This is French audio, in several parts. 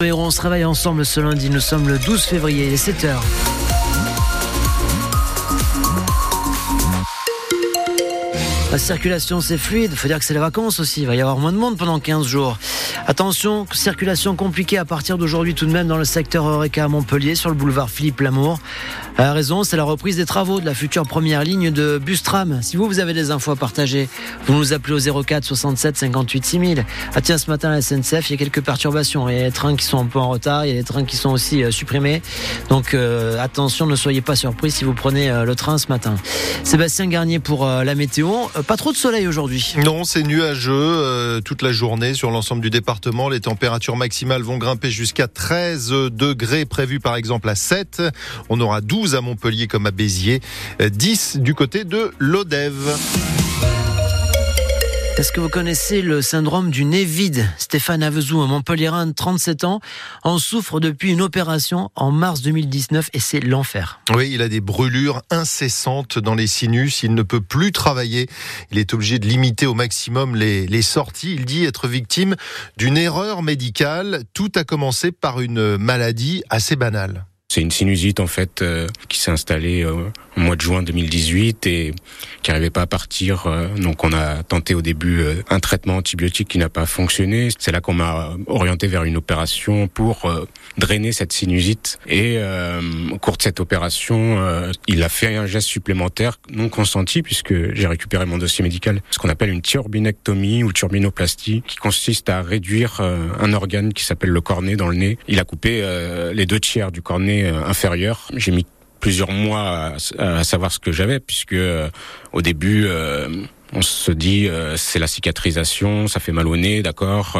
On se réveille ensemble ce lundi, nous sommes le 12 février, il est 7h. La circulation c'est fluide, faut dire que c'est les vacances aussi, il va y avoir moins de monde pendant 15 jours. Attention, circulation compliquée à partir d'aujourd'hui tout de même dans le secteur Eureka à Montpellier sur le boulevard Philippe Lamour. La raison, c'est la reprise des travaux de la future première ligne de bus tram. Si vous, vous avez des infos à partager, vous nous appelez au 04 67 58 6000. Ah tiens, ce matin, à la SNCF, il y a quelques perturbations. Il y a des trains qui sont un peu en retard, il y a des trains qui sont aussi euh, supprimés. Donc euh, attention, ne soyez pas surpris si vous prenez euh, le train ce matin. Sébastien Garnier pour la météo. Pas trop de soleil aujourd'hui. Non, c'est nuageux toute la journée sur l'ensemble du département. Les températures maximales vont grimper jusqu'à 13 degrés prévus par exemple à 7. On aura 12 à Montpellier comme à Béziers, 10 du côté de l'Odève. Est-ce que vous connaissez le syndrome du nez vide? Stéphane Avezou, un Montpellierin de 37 ans, en souffre depuis une opération en mars 2019 et c'est l'enfer. Oui, il a des brûlures incessantes dans les sinus, il ne peut plus travailler, il est obligé de limiter au maximum les, les sorties. Il dit être victime d'une erreur médicale. Tout a commencé par une maladie assez banale. C'est une sinusite en fait euh, qui s'est installée euh, au mois de juin 2018 et qui n'arrivait pas à partir. Euh, donc on a tenté au début un traitement antibiotique qui n'a pas fonctionné. C'est là qu'on m'a orienté vers une opération pour drainer cette sinusite. Et au cours de cette opération, il a fait un geste supplémentaire non consenti puisque j'ai récupéré mon dossier médical, ce qu'on appelle une turbinectomie ou turbinoplastie, qui consiste à réduire un organe qui s'appelle le cornet dans le nez. Il a coupé les deux tiers du cornet euh, inférieur. J'ai mis plusieurs mois à, savoir ce que j'avais, puisque euh, au début, euh, on se dit c'est la cicatrisation, ça fait mal au nez, d'accord.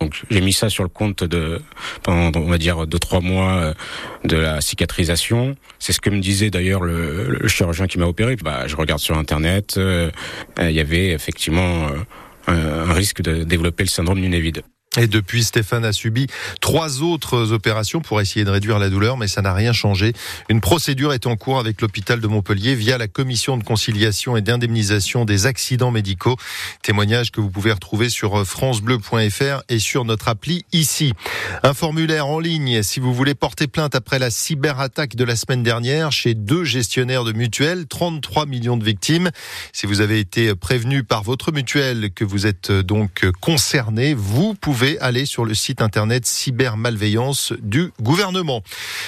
donc j'ai mis ça sur le compte de pendant on va dire deux trois mois de la cicatrisation. C'est ce que me disait d'ailleurs le, chirurgien qui m'a opéré. Bah je regarde sur internet, il y avait effectivement un, un risque de développer le syndrome du nez vide. Et depuis, Stéphane a subi trois autres opérations pour essayer de réduire la douleur, mais ça n'a rien changé. Une procédure est en cours avec l'hôpital de Montpellier via la commission de conciliation et d'indemnisation des accidents médicaux. Témoignage que vous pouvez retrouver sur francebleu.fr et sur notre appli ici. Un formulaire en ligne si vous voulez porter plainte après la cyberattaque de la semaine dernière chez deux gestionnaires de mutuelles, 33 millions de victimes. Si vous avez été prévenu par votre mutuelle que vous êtes donc concerné, vous pouvez aller sur le site internet cybermalveillance du gouvernement.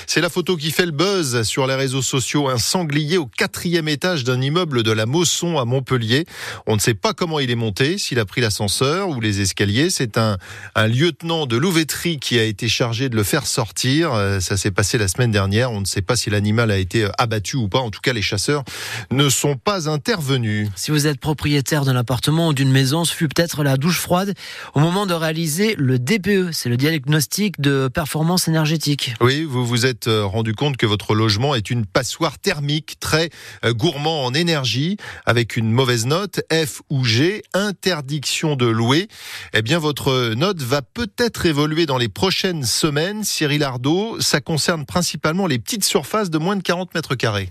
C'est la photo qui fait le buzz sur les réseaux sociaux. Un sanglier au quatrième étage d'un immeuble de la Mosson à Montpellier. On ne sait pas comment il est monté, s'il a pris l'ascenseur ou les escaliers. C'est un, un lieutenant de louveterie qui a été chargé de le faire sortir. Euh, ça s'est passé la semaine dernière. On ne sait pas si l'animal a été abattu ou pas. En tout cas, les chasseurs ne sont pas intervenus. Si vous êtes propriétaire d'un appartement ou d'une maison, ce fut peut-être la douche froide au moment de réaliser le DPE, c'est le diagnostic de performance énergétique. Oui, vous vous êtes euh, rendu compte que votre logement est une passoire thermique très euh, gourmand en énergie, avec une mauvaise note, F ou G, interdiction de louer. Eh bien, votre note va peut-être évoluer dans les prochaines semaines. Cyril Ardo, ça concerne principalement les petites surfaces de moins de 40 mètres carrés.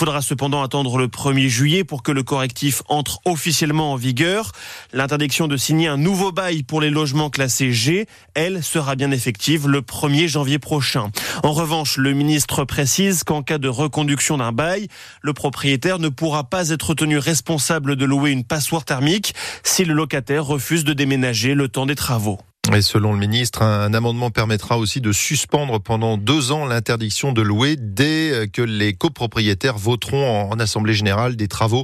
Faudra cependant attendre le 1er juillet pour que le correctif entre officiellement en vigueur. L'interdiction de signer un nouveau bail pour les logements classés G, elle, sera bien effective le 1er janvier prochain. En revanche, le ministre précise qu'en cas de reconduction d'un bail, le propriétaire ne pourra pas être tenu responsable de louer une passoire thermique si le locataire refuse de déménager le temps des travaux. Et selon le ministre, un amendement permettra aussi de suspendre pendant deux ans l'interdiction de louer dès que les copropriétaires voteront en, assemblée générale des travaux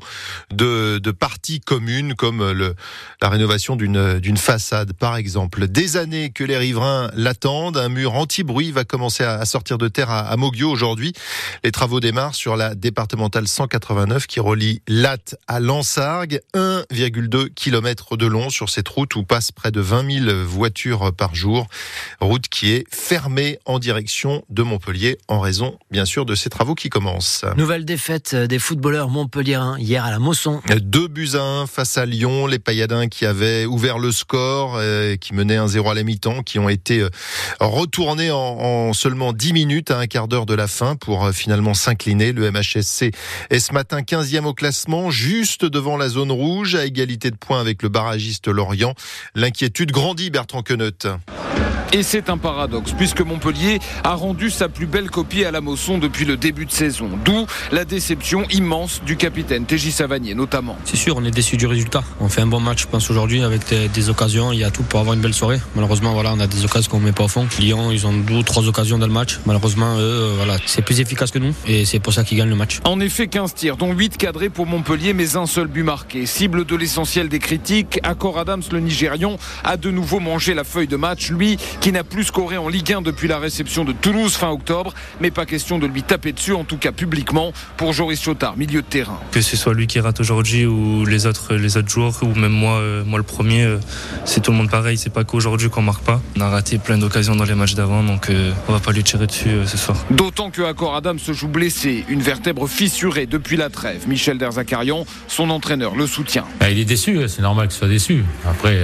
de, de parties communes comme le, la rénovation d'une, façade par exemple. Des années que les riverains l'attendent, un mur anti-bruit va commencer à, sortir de terre à, à aujourd'hui. Les travaux démarrent sur la départementale 189 qui relie Latte à Lansargues, 1,2 km de long sur cette route où passent près de 20 000 voitures voitures par jour. Route qui est fermée en direction de Montpellier en raison, bien sûr, de ces travaux qui commencent. Nouvelle défaite des footballeurs montpelliérains hier à la Mosson. Deux buts à un face à Lyon. Les Payadins qui avaient ouvert le score, euh, qui menaient un 0 à la mi-temps, qui ont été euh, retournés en, en seulement 10 minutes à un quart d'heure de la fin pour euh, finalement s'incliner. Le MHSC est ce matin 15e au classement, juste devant la zone rouge, à égalité de points avec le barragiste Lorient. L'inquiétude grandit, Bertrand Queneut. Et c'est un paradoxe, puisque Montpellier a rendu sa plus belle copie à la Mosson depuis le début de saison. D'où la déception immense du capitaine Téji Savanier, notamment. C'est sûr, on est déçu du résultat. On fait un bon match, je pense, aujourd'hui, avec des, des, occasions. Il y a tout pour avoir une belle soirée. Malheureusement, voilà, on a des occasions qu'on ne met pas au fond. Lyon, ils ont deux ou trois occasions dans le match. Malheureusement, eux, euh, voilà, c'est plus efficace que nous. Et c'est pour ça qu'ils gagnent le match. En effet, 15 tirs, dont 8 cadrés pour Montpellier, mais un seul but marqué. Cible de l'essentiel des critiques, Accor Adams, le Nigérian, a de nouveau mangé la feuille de match. Lui, qui n'a plus scoré en Ligue 1 depuis la réception de Toulouse fin octobre, mais pas question de lui taper dessus, en tout cas publiquement, pour Joris Chotard, milieu de terrain. Que ce soit lui qui rate aujourd'hui ou les autres, les autres joueurs, ou même moi, euh, moi le premier, euh, c'est tout le monde pareil. C'est pas qu'aujourd'hui qu'on marque pas. On a raté plein d'occasions dans les matchs d'avant, donc euh, on va pas lui tirer dessus ce soir. D'autant que Accor Adam se joue blessé, une vertèbre fissurée depuis la trêve. Michel Derzakarian, son entraîneur, le soutient. Ah, il est déçu, c'est normal qu'il soit déçu. Après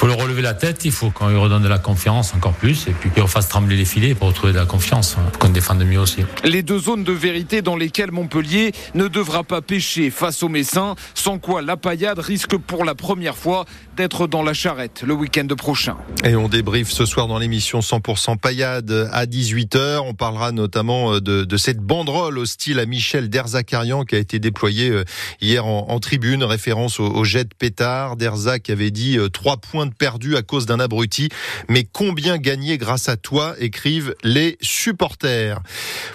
faut le relever la tête, il faut qu'on lui redonne de la confiance encore plus et puis qu'il fasse trembler les filets pour retrouver de la confiance, pour qu'on défende mieux aussi. Les deux zones de vérité dans lesquelles Montpellier ne devra pas pêcher face aux Messins, sans quoi la paillade risque pour la première fois d'être dans la charrette le week-end prochain. Et on débriefe ce soir dans l'émission 100% paillade à 18h. On parlera notamment euh, de, de cette banderole au style à Michel Derzakarian qui a été déployée euh, hier en, en tribune, référence au, au, jet de pétard. Derzac avait dit euh, trois points de perdu à cause d'un abruti, mais combien gagné grâce à toi, écrivent les supporters.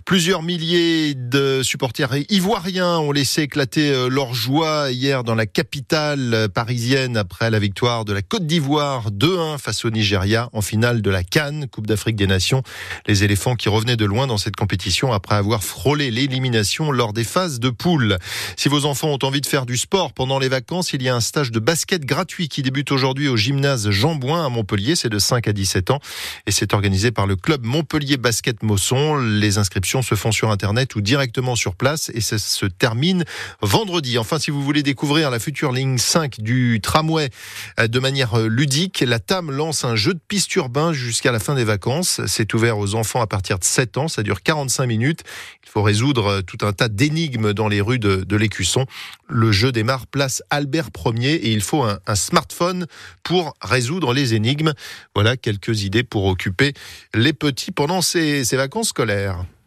Plusieurs milliers de supporters ivoiriens ont laissé éclater leur joie hier dans la capitale parisienne après la victoire de la Côte d'Ivoire 2-1 face au Nigeria en finale de la Cannes, Coupe d'Afrique des Nations. Les éléphants qui revenaient de loin dans cette compétition après avoir frôlé l'élimination lors des phases de poule. Si vos enfants ont envie de faire du sport pendant les vacances, il y a un stage de basket gratuit qui débute aujourd'hui au gymnase Jean à Montpellier. C'est de 5 à 17 ans et c'est organisé par le club Montpellier Basket Mosson. Les inscriptions se font sur Internet ou directement sur place et ça se termine vendredi. Enfin, si vous voulez découvrir la future ligne 5 du tramway de manière ludique, la TAM lance un jeu de piste urbain jusqu'à la fin des vacances. C'est ouvert aux enfants à partir de 7 ans. Ça dure 45 minutes. Il faut résoudre tout un tas d'énigmes dans les rues de, l'Écusson. Le jeu démarre place Albert Ier et il faut un, smartphone pour résoudre les énigmes. Voilà quelques idées pour occuper les petits pendant ces vacances scolaires.